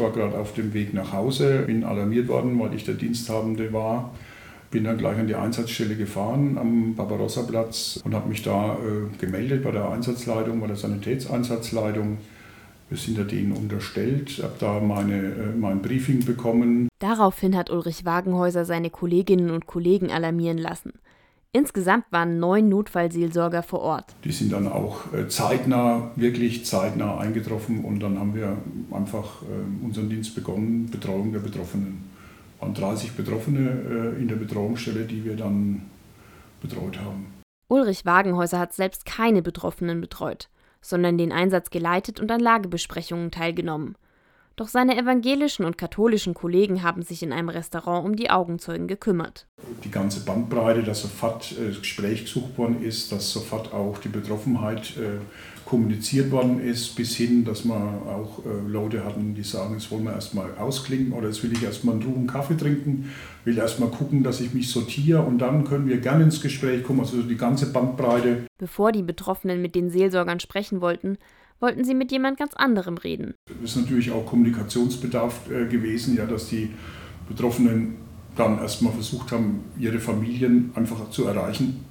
war gerade auf dem Weg nach Hause, bin alarmiert worden, weil ich der Diensthabende war. Bin dann gleich an die Einsatzstelle gefahren am Barbarossa-Platz und habe mich da äh, gemeldet bei der Einsatzleitung, bei der Sanitätseinsatzleitung. Wir sind ja denen unterstellt, habe da meine, äh, mein Briefing bekommen. Daraufhin hat Ulrich Wagenhäuser seine Kolleginnen und Kollegen alarmieren lassen. Insgesamt waren neun Notfallseelsorger vor Ort. Die sind dann auch äh, zeitnah, wirklich zeitnah eingetroffen und dann haben wir einfach äh, unseren Dienst begonnen, Betreuung der Betroffenen. Es waren 30 Betroffene äh, in der Betreuungsstelle, die wir dann betreut haben. Ulrich Wagenhäuser hat selbst keine Betroffenen betreut, sondern den Einsatz geleitet und an Lagebesprechungen teilgenommen. Doch seine evangelischen und katholischen Kollegen haben sich in einem Restaurant um die Augenzeugen gekümmert. Die ganze Bandbreite, dass sofort äh, das Gespräch gesucht worden ist, dass sofort auch die Betroffenheit äh, kommuniziert worden ist, bis hin, dass wir auch äh, Leute hatten, die sagen, jetzt wollen wir erstmal ausklingen oder jetzt will ich erstmal einen Ruhen Kaffee trinken, will erstmal gucken, dass ich mich sortiere und dann können wir gerne ins Gespräch kommen, also die ganze Bandbreite. Bevor die Betroffenen mit den Seelsorgern sprechen wollten, wollten sie mit jemand ganz anderem reden. Es ist natürlich auch Kommunikationsbedarf äh, gewesen, ja, dass die Betroffenen dann erstmal versucht haben, ihre Familien einfach zu erreichen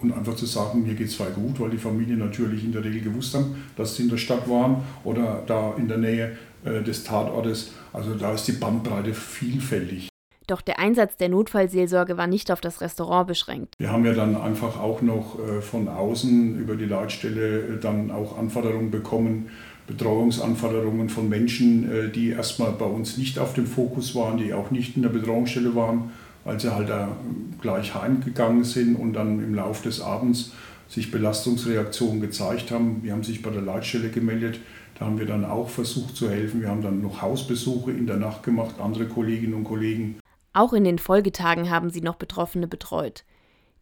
und einfach zu sagen, mir geht es voll gut, weil die Familien natürlich in der Regel gewusst haben, dass sie in der Stadt waren oder da in der Nähe äh, des Tatortes. Also da ist die Bandbreite vielfältig. Doch der Einsatz der Notfallseelsorge war nicht auf das Restaurant beschränkt. Wir haben ja dann einfach auch noch äh, von außen über die Leitstelle äh, dann auch Anforderungen bekommen, Betreuungsanforderungen von Menschen, äh, die erstmal bei uns nicht auf dem Fokus waren, die auch nicht in der Betreuungsstelle waren, weil sie halt da gleich heimgegangen sind und dann im Laufe des Abends sich Belastungsreaktionen gezeigt haben. Die haben sich bei der Leitstelle gemeldet. Da haben wir dann auch versucht zu helfen. Wir haben dann noch Hausbesuche in der Nacht gemacht, andere Kolleginnen und Kollegen. Auch in den Folgetagen haben sie noch Betroffene betreut.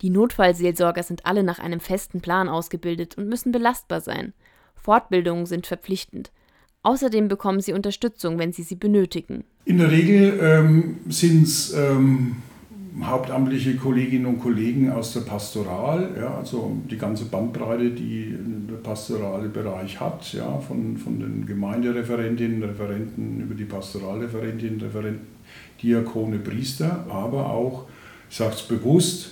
Die Notfallseelsorger sind alle nach einem festen Plan ausgebildet und müssen belastbar sein. Fortbildungen sind verpflichtend. Außerdem bekommen sie Unterstützung, wenn sie sie benötigen. In der Regel ähm, sind es ähm, hauptamtliche Kolleginnen und Kollegen aus der Pastoral, ja, also die ganze Bandbreite, die der pastorale Bereich hat, ja, von, von den Gemeindereferentinnen, Referenten über die Pastoralreferentinnen, Referenten Diakone, Priester, aber auch, ich sage es bewusst,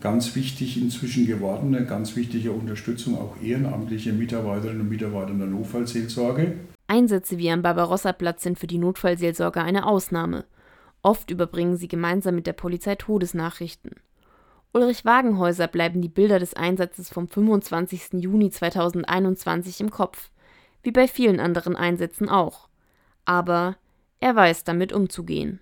ganz wichtig inzwischen gewordene, ganz wichtige Unterstützung auch ehrenamtliche Mitarbeiterinnen und Mitarbeiter in der Notfallseelsorge. Einsätze wie am Barbarossa-Platz sind für die Notfallseelsorge eine Ausnahme. Oft überbringen sie gemeinsam mit der Polizei Todesnachrichten. Ulrich Wagenhäuser bleiben die Bilder des Einsatzes vom 25. Juni 2021 im Kopf, wie bei vielen anderen Einsätzen auch. Aber er weiß damit umzugehen.